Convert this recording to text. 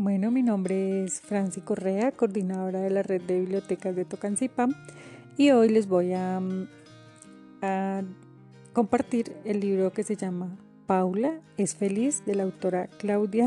Bueno, mi nombre es Franci Correa, coordinadora de la red de bibliotecas de Tocancipam y hoy les voy a, mm, a compartir el libro que se llama Paula es feliz de la autora Claudia